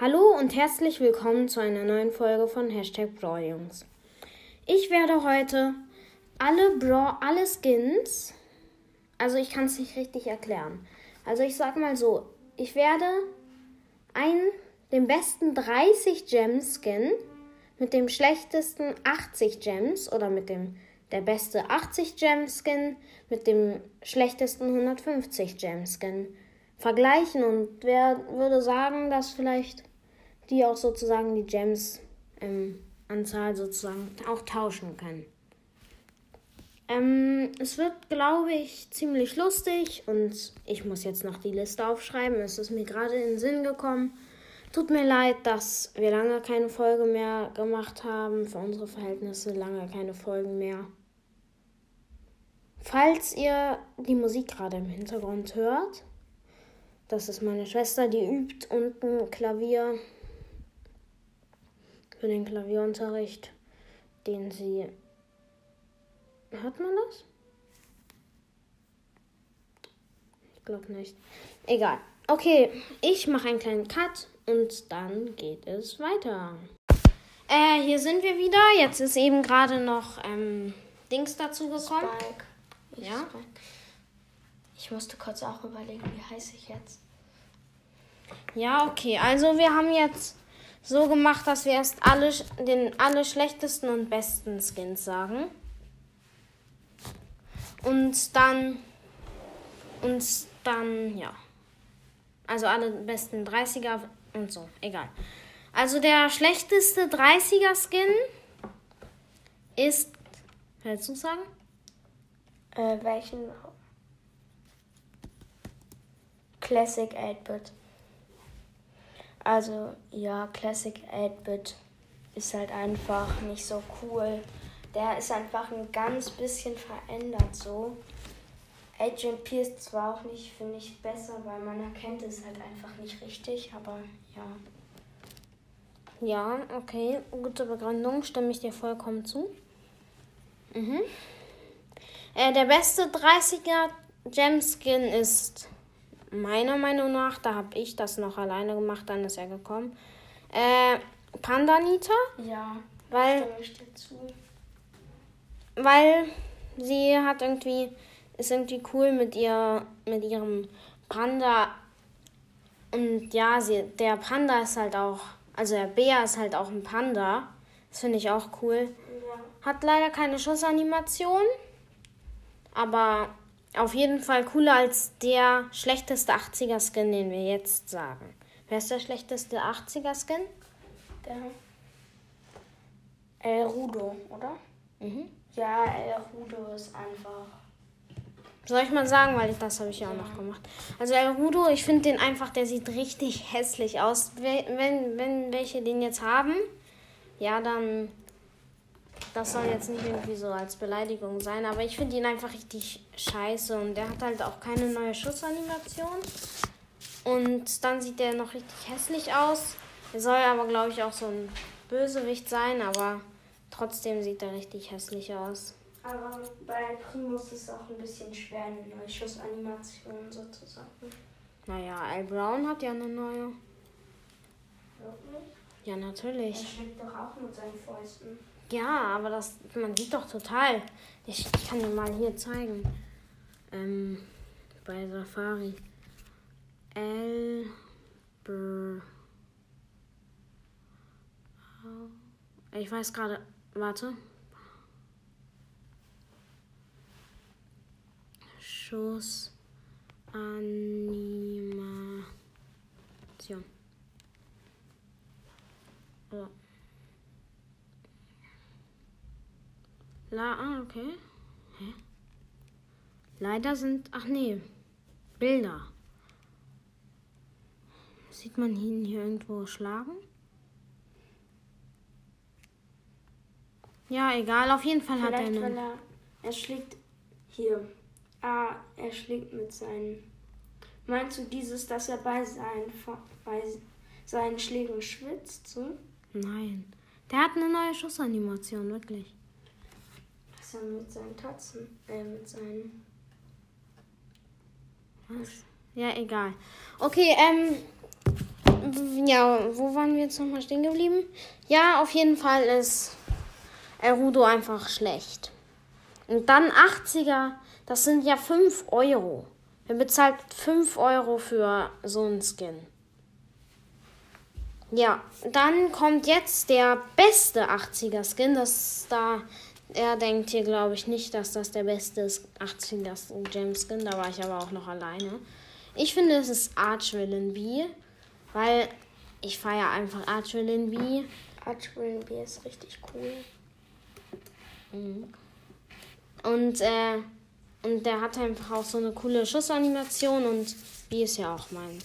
Hallo und herzlich willkommen zu einer neuen Folge von Hashtag Brawljungs. Ich werde heute alle Brawl, alle Skins, also ich kann es nicht richtig erklären. Also ich sag mal so, ich werde einen, den besten 30 Gems Skin mit dem schlechtesten 80 Gems oder mit dem der beste 80 Gem Skin mit dem schlechtesten 150 Gem Skin vergleichen und wer würde sagen, dass vielleicht die auch sozusagen die Gems ähm, Anzahl sozusagen auch tauschen können. Ähm, es wird, glaube ich, ziemlich lustig und ich muss jetzt noch die Liste aufschreiben. Es ist mir gerade in den Sinn gekommen. Tut mir leid, dass wir lange keine Folge mehr gemacht haben. Für unsere Verhältnisse lange keine Folgen mehr. Falls ihr die Musik gerade im Hintergrund hört, das ist meine Schwester, die übt unten Klavier für den Klavierunterricht, den sie. Hört man das? Ich glaube nicht. Egal. Okay, ich mache einen kleinen Cut und dann geht es weiter. Äh, hier sind wir wieder. Jetzt ist eben gerade noch ähm, Dings dazu gekommen. Spike. Ja? Spike. Ich musste kurz auch überlegen, wie heiße ich jetzt? Ja, okay. Also wir haben jetzt so gemacht, dass wir erst alle den alle schlechtesten und besten Skins sagen. Und dann und dann ja. Also alle besten 30er und so, egal. Also der schlechteste 30er Skin ist willst du sagen? Äh, welchen? Classic 8-Bit. Also, ja, Classic 8-Bit ist halt einfach nicht so cool. Der ist einfach ein ganz bisschen verändert so. Agent P ist zwar auch nicht, finde ich, besser, weil man erkennt es halt einfach nicht richtig, aber ja. Ja, okay, gute Begründung, stimme ich dir vollkommen zu. Mhm. Äh, der beste 30er Gem-Skin ist meiner Meinung nach, da habe ich das noch alleine gemacht, dann ist er gekommen. Äh, Pandanita, Ja, weil, weil sie hat irgendwie, ist irgendwie cool mit ihr, mit ihrem Panda. Und ja, sie, der Panda ist halt auch, also der Bär ist halt auch ein Panda. Das finde ich auch cool. Ja. Hat leider keine Schussanimation, aber auf jeden Fall cooler als der schlechteste 80er Skin, den wir jetzt sagen. Wer ist der schlechteste 80er Skin? Der El Rudo, oder? Mhm. Ja, El Rudo ist einfach. Soll ich mal sagen, weil das habe ich ja auch noch gemacht. Also El Rudo, ich finde den einfach, der sieht richtig hässlich aus. We- Wenn, wenn welche den jetzt haben, ja, dann. Das soll jetzt nicht irgendwie so als Beleidigung sein, aber ich finde ihn einfach richtig scheiße und der hat halt auch keine neue Schussanimation. Und dann sieht der noch richtig hässlich aus. Er soll aber, glaube ich, auch so ein Bösewicht sein, aber trotzdem sieht er richtig hässlich aus. Aber bei Primus ist es auch ein bisschen schwer, eine neue Schussanimation sozusagen. Naja, Al Brown hat ja eine neue. Wirklich? Ja, Er natürlich. schlägt doch auch mit seinen Fäusten. Ja, aber das, man sieht doch total. Ich, ich kann dir mal hier zeigen. Ähm, bei Safari. Br Ich weiß gerade. Warte. Schuss. Animation. Oh. La, ah, okay. Hä? Leider sind, ach nee, Bilder. Sieht man ihn hier irgendwo schlagen? Ja, egal, auf jeden Fall hat er Vielleicht, weil einen. er. Er schlägt hier. Ah, er schlägt mit seinen. Meinst du dieses, dass er bei seinen, bei seinen Schlägen schwitzt? So? Nein. Der hat eine neue Schussanimation, wirklich. Er mit seinen Tatzen. Äh, mit seinen. Was? Ja, egal. Okay, ähm, ja, wo waren wir jetzt nochmal stehen geblieben? Ja, auf jeden Fall ist Erudo einfach schlecht. Und dann 80er, das sind ja 5 Euro. Wer bezahlt 5 Euro für so einen Skin? Ja, dann kommt jetzt der beste 80er Skin. Das da, er denkt hier, glaube ich, nicht, dass das der beste 80er Gem Skin. Da war ich aber auch noch alleine. Ich finde, es ist Archvillain B, weil ich feiere einfach Archvillain B. Archvillain B ist richtig cool. Mhm. Und, äh, und der hat einfach auch so eine coole Schussanimation und B ist ja auch mein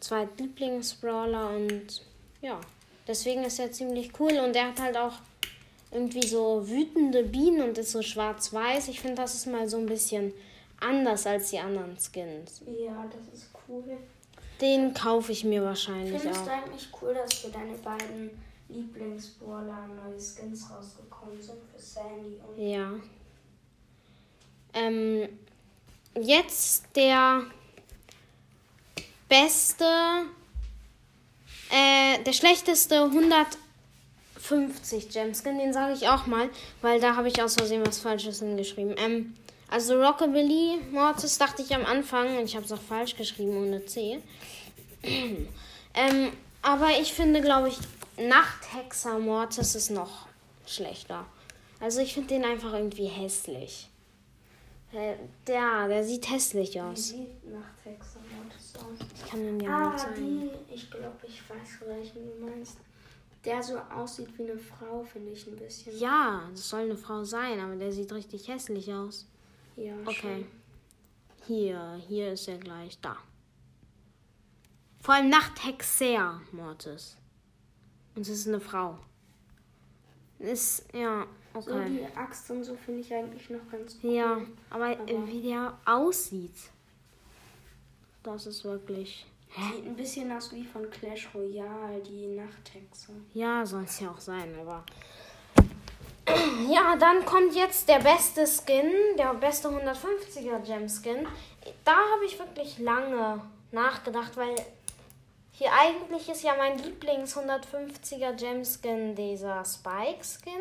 zweitlieblings-Brawler und ja, deswegen ist er ziemlich cool und er hat halt auch irgendwie so wütende Bienen und ist so schwarz-weiß. Ich finde, das ist mal so ein bisschen anders als die anderen Skins. Ja, das ist cool. Den kaufe ich mir wahrscheinlich Findest auch. du eigentlich cool, dass für deine beiden Lieblingsbrawler neue Skins rausgekommen sind für Sandy und Ja. Ähm, jetzt der beste, äh, der schlechteste 150 Gemskin, den sage ich auch mal, weil da habe ich aus Versehen was Falsches hingeschrieben. Ähm, also Rockabilly Mortis dachte ich am Anfang, und ich habe es auch falsch geschrieben ohne C. ähm, aber ich finde, glaube ich, Nachthexer Mortis ist noch schlechter. Also ich finde den einfach irgendwie hässlich. Äh, Der, der sieht hässlich wie aus. sieht nach Texas Mortis aus? Ich kann den ja mal Ah, zeigen. die, ich glaube, ich weiß, welchen du meinst. Der so aussieht wie eine Frau, finde ich ein bisschen. Ja, das soll eine Frau sein, aber der sieht richtig hässlich aus. Ja, Okay. schon. Hier, hier ist er gleich. Da. Vor allem Nachthexer Mortis. Und es ist eine Frau. Ist, ja, So okay. die Axt und so finde ich eigentlich noch ganz cool. Ja, aber, Aber- wie der aussieht, das ist wirklich. Sieht ein bisschen aus wie von Clash Royale, die Nachthexe. Ja, soll es ja auch sein, aber. Ja, dann kommt jetzt der beste Skin, der beste 150er Gem Skin. Da habe ich wirklich lange nachgedacht, weil hier eigentlich ist ja mein Lieblings 150er Gem Skin dieser Spike Skin.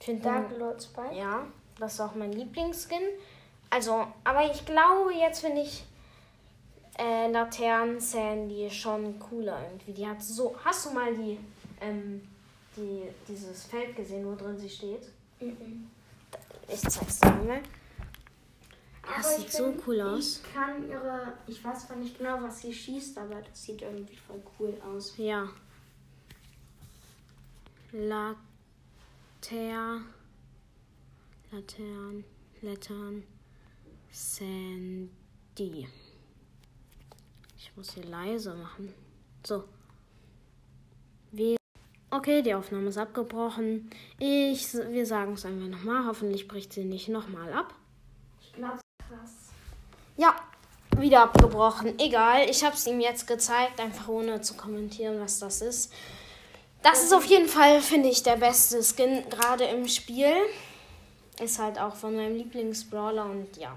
Ich finde Dark Lord Spike. ja, das ist auch mein Lieblingsskin. Also, aber ich glaube, jetzt finde ich äh, Laternen Sandy schon cooler irgendwie. Die hat so. Hast du mal die, ähm, die dieses Feld gesehen, wo drin sie steht? Mhm. Ich zeig's dir mal. Das Aber sieht so find, cool aus. Ich kann ihre. Ich weiß zwar nicht genau, was sie schießt, aber das sieht irgendwie voll cool aus. Ja. Later. Latern. Lettern. Sandy. Ich muss hier leise machen. So. Wir. Okay, die Aufnahme ist abgebrochen. Ich, wir sagen es einfach nochmal. Hoffentlich bricht sie nicht nochmal ab. Ich glaube, krass. Ja, wieder abgebrochen. Egal, ich habe es ihm jetzt gezeigt, einfach ohne zu kommentieren, was das ist. Das ist auf jeden Fall, finde ich, der beste Skin gerade im Spiel. Ist halt auch von meinem Lieblingsbrawler und ja.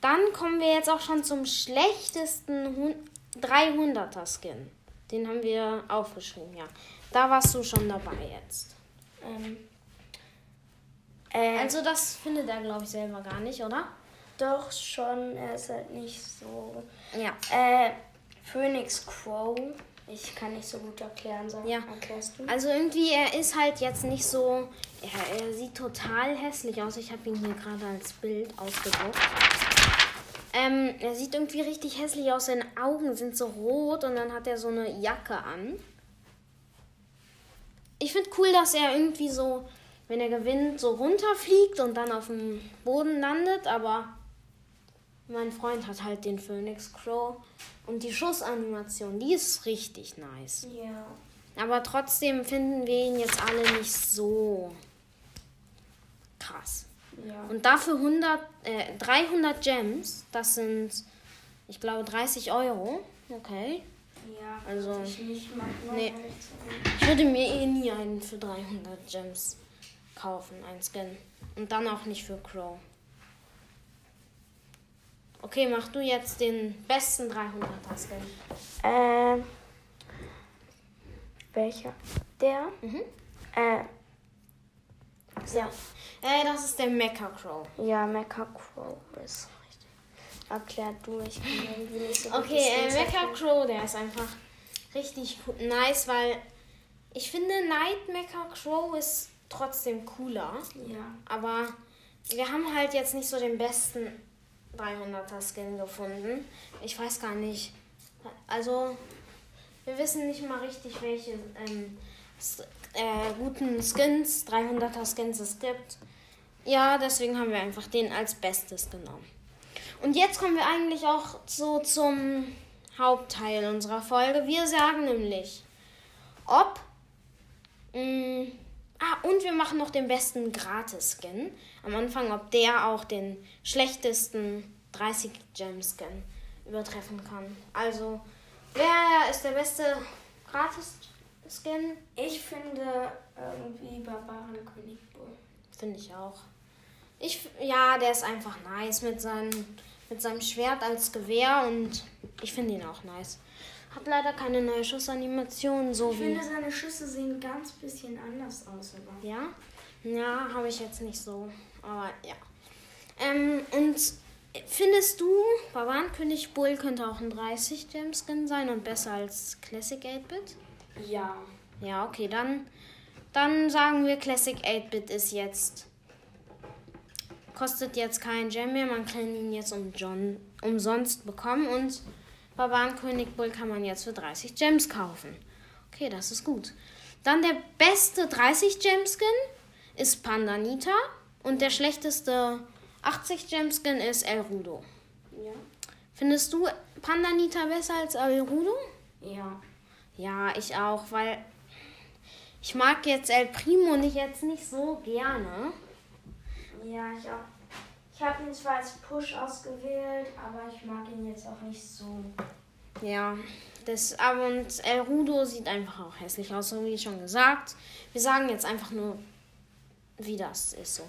Dann kommen wir jetzt auch schon zum schlechtesten Hun- 300er Skin. Den haben wir aufgeschrieben, ja. Da warst du schon dabei jetzt. Ähm, äh, Also das findet er, glaube ich, selber gar nicht, oder? doch schon, er ist halt nicht so. Ja. Äh, Phoenix Crow. Ich kann nicht so gut erklären, sag Ja. erklärst du? Also irgendwie, er ist halt jetzt nicht so. Er, er sieht total hässlich aus. Ich habe ihn hier gerade als Bild ausgedruckt. Ähm, er sieht irgendwie richtig hässlich aus. Seine Augen sind so rot und dann hat er so eine Jacke an. Ich finde cool, dass er irgendwie so, wenn er gewinnt, so runterfliegt und dann auf dem Boden landet, aber mein Freund hat halt den Phoenix Crow und die Schussanimation, die ist richtig nice. Ja. Aber trotzdem finden wir ihn jetzt alle nicht so krass. Ja. Und dafür 100, äh, 300 Gems, das sind, ich glaube, 30 Euro. Okay. Ja, Also, ich nicht machen, nee. Ich würde mir eh nie einen für 300 Gems kaufen, einen Skin. Und dann auch nicht für Crow. Okay, mach du jetzt den besten 300er Skin. Äh, welcher? Der? Mhm. Äh, Ja. Äh, das ist der Mecha Crow. ja, Mecha Crow ist richtig. Erklär du, ich kann irgendwie nicht so Okay, äh, Mecha. Crow, der ist einfach richtig nice, weil ich finde Night Mecha Crow ist trotzdem cooler. Ja. Aber wir haben halt jetzt nicht so den besten 300er Skin gefunden. Ich weiß gar nicht. Also, wir wissen nicht mal richtig, welche ähm, äh, guten Skins, 300er Skins es gibt. Ja, deswegen haben wir einfach den als Bestes genommen. Und jetzt kommen wir eigentlich auch so zum Hauptteil unserer Folge. Wir sagen nämlich, ob. Mh, ah, und wir machen noch den besten Gratis-Skin. Am Anfang, ob der auch den schlechtesten 30-Gem-Skin übertreffen kann. Also, wer ist der beste Gratis-Skin? Ich finde irgendwie Barbarenkönig Bull. Finde ich auch. Ich, ja, der ist einfach nice mit, seinem mit seinem Schwert als Gewehr und ich finde ihn auch nice. Hat leider keine neue Schussanimation, so Ich wie. finde, seine Schüsse sehen ganz bisschen anders aus, aber. Ja? Ja, habe ich jetzt nicht so. Aber ja. Ähm, und findest du, Barbarenkönig Bull könnte auch ein 30 Gem Skin sein und besser als Classic 8-Bit? Ja. Ja, okay, dann, dann sagen wir Classic 8-Bit ist jetzt. Kostet jetzt kein Gem mehr, man kann ihn jetzt um John, umsonst bekommen und Barbarenkönig Bull kann man jetzt für 30 Gems kaufen. Okay, das ist gut. Dann der beste 30 Gem Skin ist Pandanita und der schlechteste 80 Gem Skin ist El Rudo. Ja. Findest du Pandanita besser als El Rudo? Ja. Ja, ich auch, weil ich mag jetzt El Primo nicht jetzt nicht so gerne. Ja, ich auch. Ich habe ihn zwar als Push ausgewählt, aber ich mag ihn jetzt auch nicht so. Ja, das aber und El Rudo sieht einfach auch hässlich aus, so wie schon gesagt. Wir sagen jetzt einfach nur, wie das ist so.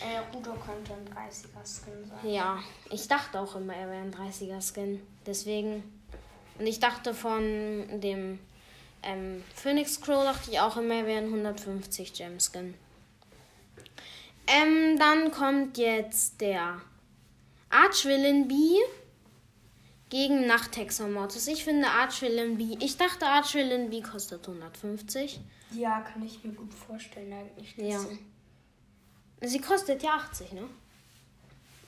Äh, Rudo könnte ein 30er-Skin sein. Ja, ich dachte auch immer, er wäre ein 30er Skin. Deswegen. Und ich dachte von dem ähm, Phoenix Crow, dachte ich auch immer, er wäre ein 150 Gem Skin. Ähm, dann kommt jetzt der Archvillain Bee gegen Nachthexer Mortis. Ich finde Archvillain Bee. Ich dachte Archvillain Bee kostet 150. Ja, kann ich mir gut vorstellen eigentlich. Ja. sie- Sie kostet ja 80, ne?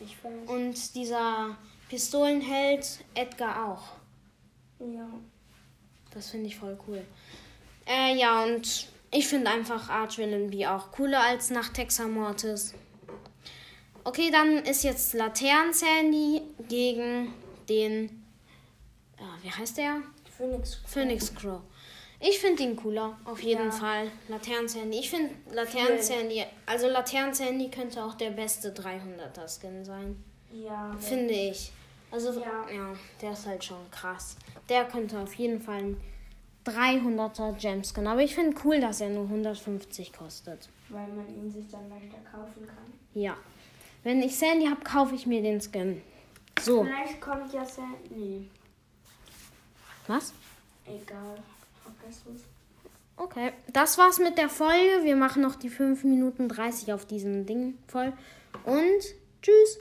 Ich weiß. Und dieser Pistolenheld Edgar auch. Ja. Das finde ich voll cool. Äh, ja, und ich finde einfach Archvillain B auch cooler als Nachthexer Mortis. Okay, dann ist jetzt Laternen Sandy gegen den. Ja, wie heißt der? Phoenix. Phoenix Crow. Ich finde ihn cooler, auf jeden Ja. Fall. Laternen Sandy. Ich finde Laternen Sandy. Also Laternen Sandy könnte auch der beste 300er Skin sein. Ja. Finde ich. Also, ja. Ja. der ist halt schon krass. Der könnte auf jeden Fall ein 300er Gemskin. Aber ich finde cool, dass er nur 150 kostet. Weil man ihn sich dann leichter kaufen kann. Ja. Wenn ich Sandy habe, kaufe ich mir den Skin. So. Vielleicht kommt ja Sam. Nee, Was? egal. Okay. Das war's mit der Folge. Wir machen noch die 5 Minuten 30 auf diesem Ding voll. Und tschüss.